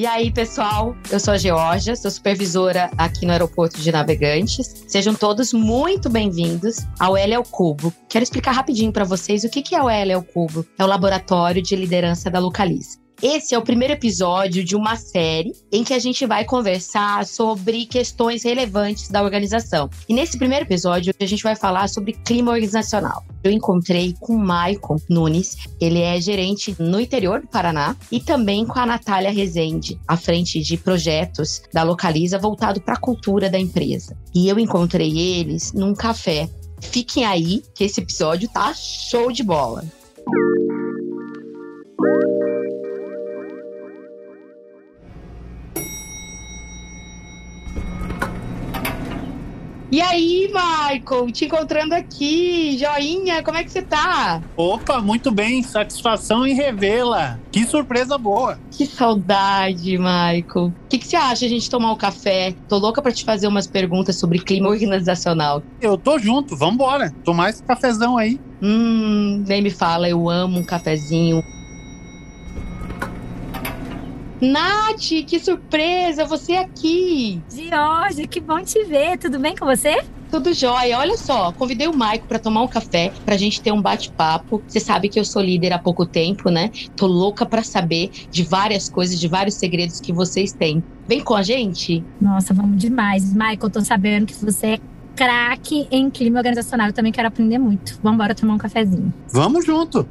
E aí, pessoal, eu sou a Georgia, sou supervisora aqui no aeroporto de Navegantes. Sejam todos muito bem-vindos ao L ao Cubo. Quero explicar rapidinho para vocês o que é o L ao Cubo. É o laboratório de liderança da Localiza. Esse é o primeiro episódio de uma série em que a gente vai conversar sobre questões relevantes da organização. E nesse primeiro episódio, a gente vai falar sobre clima organizacional. Eu encontrei com o Maicon Nunes, ele é gerente no interior do Paraná, e também com a Natália Rezende, à frente de projetos da Localiza voltado para a cultura da empresa. E eu encontrei eles num café. Fiquem aí, que esse episódio tá show de bola. E aí, Michael, te encontrando aqui, joinha, como é que você tá? Opa, muito bem, satisfação em revê-la. Que surpresa boa. Que saudade, Michael. O que, que você acha a gente tomar um café? Tô louca para te fazer umas perguntas sobre clima organizacional. Eu tô junto, vambora. Tomar esse cafezão aí. Hum, nem me fala, eu amo um cafezinho. Nath, que surpresa, você aqui! Georgia, que bom te ver, tudo bem com você? Tudo jóia. Olha só, convidei o Maico para tomar um café, pra gente ter um bate-papo. Você sabe que eu sou líder há pouco tempo, né? Tô louca para saber de várias coisas, de vários segredos que vocês têm. Vem com a gente? Nossa, vamos demais. Michael, tô sabendo que você é craque em clima organizacional. Eu também quero aprender muito. Vamos embora tomar um cafezinho. Vamos junto.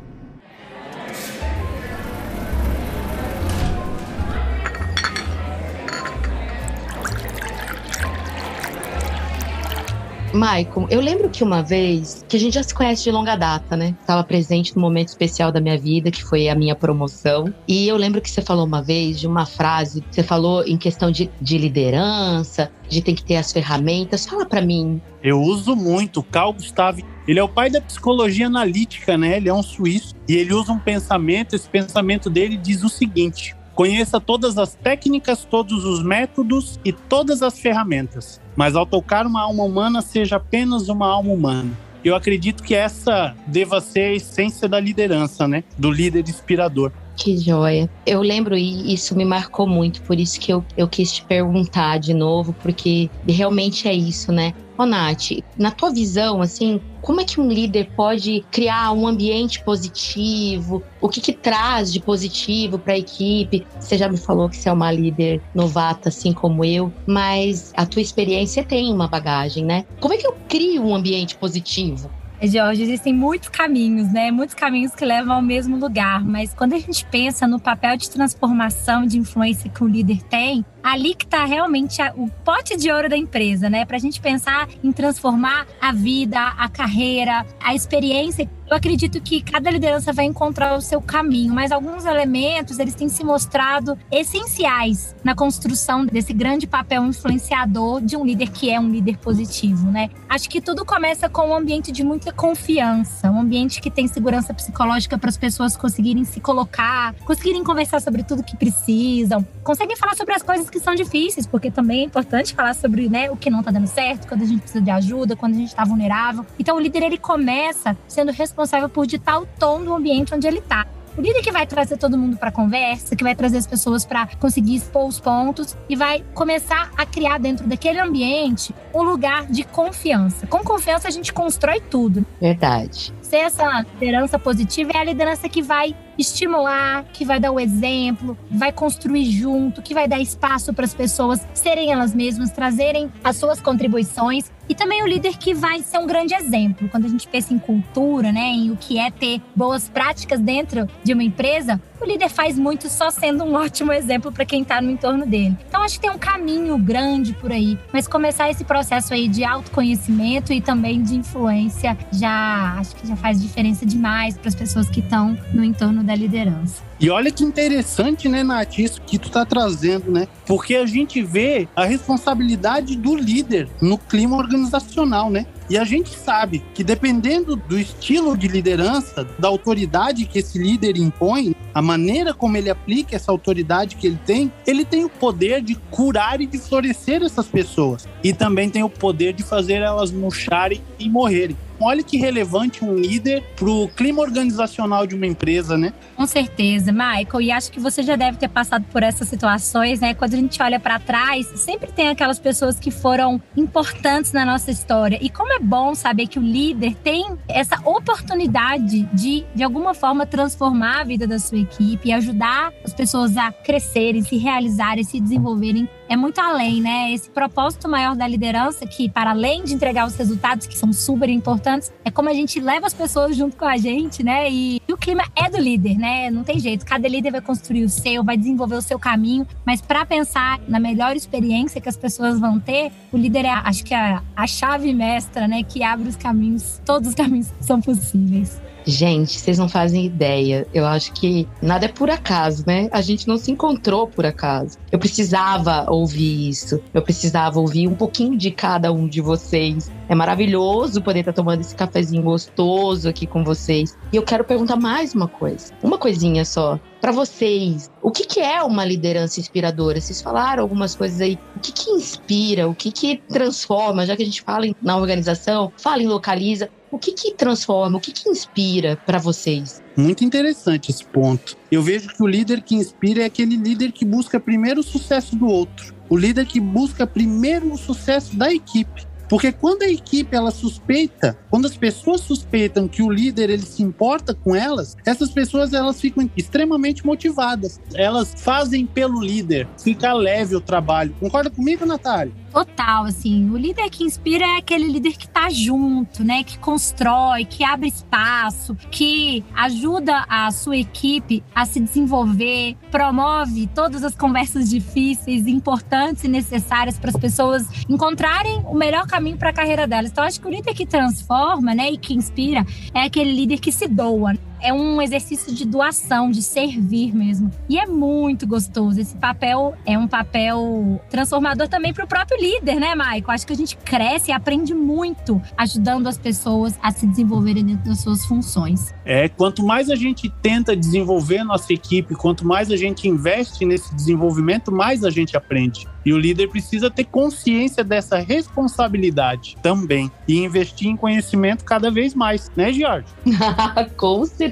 Maicon, eu lembro que uma vez, que a gente já se conhece de longa data, né? Estava presente num momento especial da minha vida, que foi a minha promoção. E eu lembro que você falou uma vez de uma frase, você falou em questão de, de liderança, de tem que ter as ferramentas. Fala para mim. Eu uso muito. Carl Gustav, ele é o pai da psicologia analítica, né? Ele é um suíço e ele usa um pensamento. Esse pensamento dele diz o seguinte: Conheça todas as técnicas, todos os métodos e todas as ferramentas, mas ao tocar uma alma humana, seja apenas uma alma humana. Eu acredito que essa deva ser a essência da liderança, né? Do líder inspirador. Que joia. Eu lembro e isso me marcou muito, por isso que eu, eu quis te perguntar de novo, porque realmente é isso, né? Ô, Nath, na tua visão, assim, como é que um líder pode criar um ambiente positivo? O que, que traz de positivo para a equipe? Você já me falou que você é uma líder novata, assim como eu, mas a tua experiência tem uma bagagem, né? Como é que eu crio um ambiente positivo? Jorge, existem muitos caminhos, né? Muitos caminhos que levam ao mesmo lugar. Mas quando a gente pensa no papel de transformação, de influência que o líder tem, ali que está realmente o pote de ouro da empresa, né? Para a gente pensar em transformar a vida, a carreira, a experiência. Eu acredito que cada liderança vai encontrar o seu caminho, mas alguns elementos eles têm se mostrado essenciais na construção desse grande papel influenciador de um líder que é um líder positivo, né? Acho que tudo começa com um ambiente de muita confiança, um ambiente que tem segurança psicológica para as pessoas conseguirem se colocar, conseguirem conversar sobre tudo que precisam, conseguem falar sobre as coisas que são difíceis, porque também é importante falar sobre né, o que não está dando certo, quando a gente precisa de ajuda, quando a gente está vulnerável. Então o líder ele começa sendo responsável por ditar o tom do ambiente onde ele está. O líder que vai trazer todo mundo para conversa, que vai trazer as pessoas para conseguir expor os pontos e vai começar a criar dentro daquele ambiente um lugar de confiança. Com confiança a gente constrói tudo. Verdade. Ser essa liderança positiva é a liderança que vai estimular, que vai dar o exemplo, vai construir junto, que vai dar espaço para as pessoas serem elas mesmas, trazerem as suas contribuições e também o líder que vai ser um grande exemplo. Quando a gente pensa em cultura, né, em o que é ter boas práticas dentro de uma empresa, o líder faz muito só sendo um ótimo exemplo para quem está no entorno dele. Então acho que tem um caminho grande por aí, mas começar esse processo aí de autoconhecimento e também de influência já acho que já faz diferença demais para as pessoas que estão no entorno da liderança. E olha que interessante, né, Nath, isso que tu tá trazendo, né? Porque a gente vê a responsabilidade do líder no clima organizacional, né? E a gente sabe que dependendo do estilo de liderança, da autoridade que esse líder impõe, a maneira como ele aplica essa autoridade que ele tem, ele tem o poder de curar e de florescer essas pessoas. E também tem o poder de fazer elas murcharem e morrerem. Olha que relevante um líder para o clima organizacional de uma empresa, né? Com certeza, Michael. E acho que você já deve ter passado por essas situações, né? Quando a gente olha para trás, sempre tem aquelas pessoas que foram importantes na nossa história. E como é bom saber que o líder tem essa oportunidade de, de alguma forma, transformar a vida da sua equipe e ajudar as pessoas a crescerem, se realizarem, se desenvolverem é muito além, né? Esse propósito maior da liderança, que para além de entregar os resultados que são super importantes, é como a gente leva as pessoas junto com a gente, né? E, e o clima é do líder, né? Não tem jeito. Cada líder vai construir o seu, vai desenvolver o seu caminho, mas para pensar na melhor experiência que as pessoas vão ter, o líder é, acho que, a, a chave mestra, né? Que abre os caminhos, todos os caminhos são possíveis. Gente, vocês não fazem ideia. Eu acho que nada é por acaso, né? A gente não se encontrou por acaso. Eu precisava ouvir isso. Eu precisava ouvir um pouquinho de cada um de vocês. É maravilhoso poder estar tomando esse cafezinho gostoso aqui com vocês. E eu quero perguntar mais uma coisa. Uma coisinha só. Para vocês, o que, que, é uma liderança inspiradora? Vocês falaram algumas coisas aí. O que, que inspira? O que, que transforma? Já que a gente fala em, na organização, fala em localiza. O que, que transforma, o que, que inspira para vocês? Muito interessante esse ponto. Eu vejo que o líder que inspira é aquele líder que busca primeiro o sucesso do outro. O líder que busca primeiro o sucesso da equipe. Porque quando a equipe ela suspeita, quando as pessoas suspeitam que o líder ele se importa com elas, essas pessoas elas ficam extremamente motivadas. Elas fazem pelo líder, fica leve o trabalho. Concorda comigo, Natália? Total, assim, o líder que inspira é aquele líder que tá junto, né, que constrói, que abre espaço, que ajuda a sua equipe a se desenvolver, promove todas as conversas difíceis, importantes e necessárias para as pessoas encontrarem o melhor caminho para a carreira delas. Então, acho que o líder que transforma, né, e que inspira é aquele líder que se doa é um exercício de doação, de servir mesmo. E é muito gostoso. Esse papel é um papel transformador também para o próprio líder, né, Maico? Acho que a gente cresce e aprende muito ajudando as pessoas a se desenvolverem dentro das suas funções. É, quanto mais a gente tenta desenvolver nossa equipe, quanto mais a gente investe nesse desenvolvimento, mais a gente aprende. E o líder precisa ter consciência dessa responsabilidade também e investir em conhecimento cada vez mais, né, Jorge? Com certeza.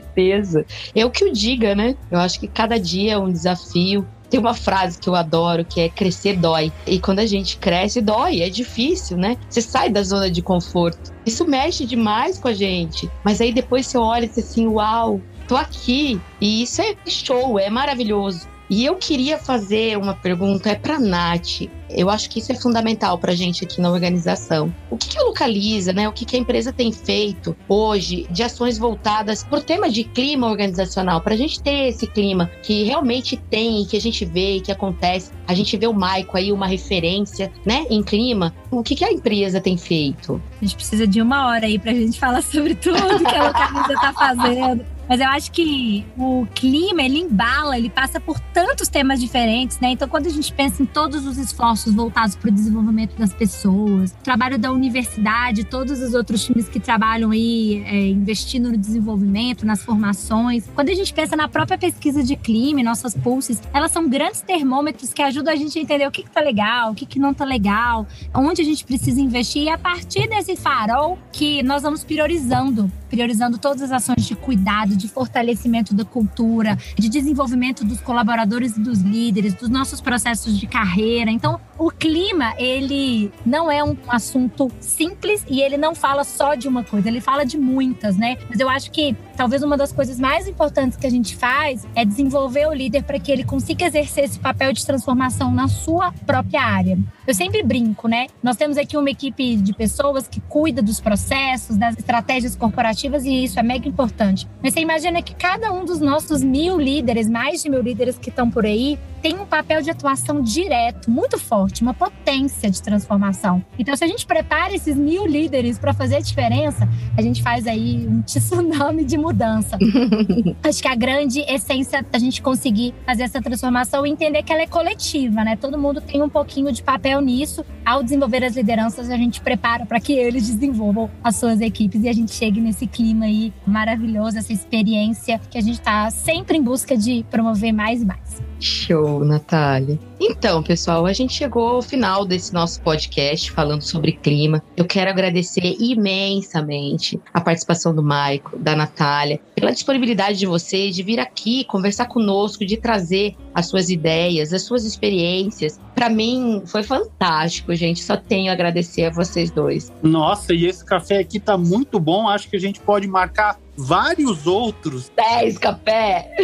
Eu que o diga, né? Eu acho que cada dia é um desafio. Tem uma frase que eu adoro que é crescer dói. E quando a gente cresce, dói, é difícil, né? Você sai da zona de conforto. Isso mexe demais com a gente. Mas aí depois você olha e diz assim: uau, tô aqui. E isso é show, é maravilhoso. E eu queria fazer uma pergunta, é para Nath. Eu acho que isso é fundamental para a gente aqui na organização. O que, que a Localiza, né? O que, que a empresa tem feito hoje de ações voltadas para o tema de clima organizacional, para a gente ter esse clima que realmente tem, que a gente vê, que acontece. A gente vê o Maico aí, uma referência, né, em clima. O que, que a empresa tem feito? A gente precisa de uma hora aí para a gente falar sobre tudo que a Localiza está fazendo. Mas eu acho que o clima, ele embala, ele passa por tantos temas diferentes, né? Então, quando a gente pensa em todos os esforços voltados para o desenvolvimento das pessoas, trabalho da universidade, todos os outros times que trabalham aí é, investindo no desenvolvimento, nas formações. Quando a gente pensa na própria pesquisa de clima, nossas pulses, elas são grandes termômetros que ajudam a gente a entender o que, que tá legal, o que, que não tá legal, onde a gente precisa investir. E a partir desse farol que nós vamos priorizando, priorizando todas as ações de cuidado, de fortalecimento da cultura, de desenvolvimento dos colaboradores e dos líderes, dos nossos processos de carreira. Então, o clima, ele não é um assunto simples e ele não fala só de uma coisa, ele fala de muitas, né? Mas eu acho que talvez uma das coisas mais importantes que a gente faz é desenvolver o líder para que ele consiga exercer esse papel de transformação na sua própria área. Eu sempre brinco, né? Nós temos aqui uma equipe de pessoas que cuida dos processos, das estratégias corporativas e isso é mega importante. Mas você imagina que cada um dos nossos mil líderes, mais de mil líderes que estão por aí, tem um papel de atuação direto, muito forte, uma potência de transformação. Então, se a gente prepara esses mil líderes para fazer a diferença, a gente faz aí um tsunami de mudança. Acho que a grande essência da gente conseguir fazer essa transformação e entender que ela é coletiva, né? Todo mundo tem um pouquinho de papel nisso. ao desenvolver as lideranças, a gente prepara para que eles desenvolvam as suas equipes e a gente chegue nesse clima aí maravilhoso, essa experiência que a gente está sempre em busca de promover mais e mais. Show, Natália. Então, pessoal, a gente chegou ao final desse nosso podcast falando sobre clima. Eu quero agradecer imensamente a participação do Maico, da Natália, pela disponibilidade de vocês de vir aqui conversar conosco, de trazer as suas ideias, as suas experiências. Para mim foi fantástico, gente. Só tenho a agradecer a vocês dois. Nossa, e esse café aqui tá muito bom. Acho que a gente pode marcar vários outros. 10 café!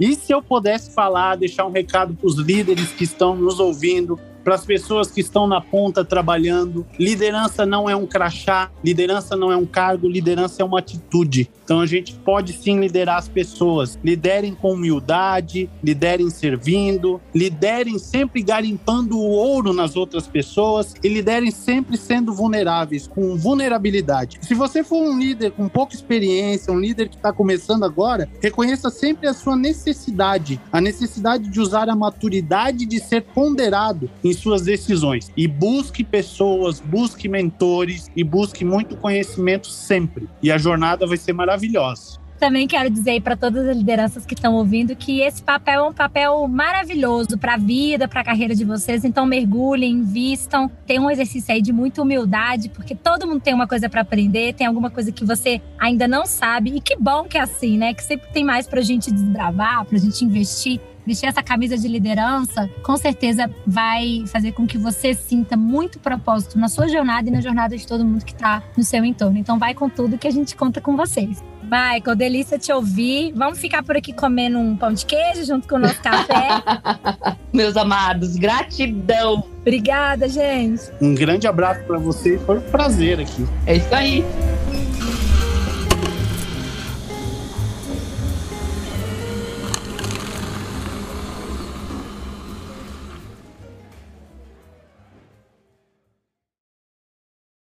e se eu pudesse falar, deixar um recado para os líderes que estão nos ouvindo, para as pessoas que estão na ponta trabalhando. Liderança não é um crachá, liderança não é um cargo, liderança é uma atitude. Então a gente pode sim liderar as pessoas. Liderem com humildade, liderem servindo, liderem sempre garimpando o ouro nas outras pessoas e liderem sempre sendo vulneráveis, com vulnerabilidade. Se você for um líder com pouca experiência, um líder que está começando agora, reconheça sempre a sua necessidade, a necessidade de usar a maturidade de ser ponderado em suas decisões. E busque pessoas, busque mentores e busque muito conhecimento sempre. E a jornada vai ser maravilhosa. Também quero dizer para todas as lideranças que estão ouvindo que esse papel é um papel maravilhoso para a vida, para a carreira de vocês. Então mergulhem, invistam. Tem um exercício aí de muita humildade, porque todo mundo tem uma coisa para aprender, tem alguma coisa que você ainda não sabe. E que bom que é assim, né? Que sempre tem mais para a gente desbravar, para a gente investir vestir essa camisa de liderança, com certeza vai fazer com que você sinta muito propósito na sua jornada e na jornada de todo mundo que está no seu entorno. Então vai com tudo que a gente conta com vocês. Michael, delícia te ouvir. Vamos ficar por aqui comendo um pão de queijo junto com o nosso café. Meus amados, gratidão. Obrigada, gente. Um grande abraço para vocês. Foi um prazer aqui. É isso aí.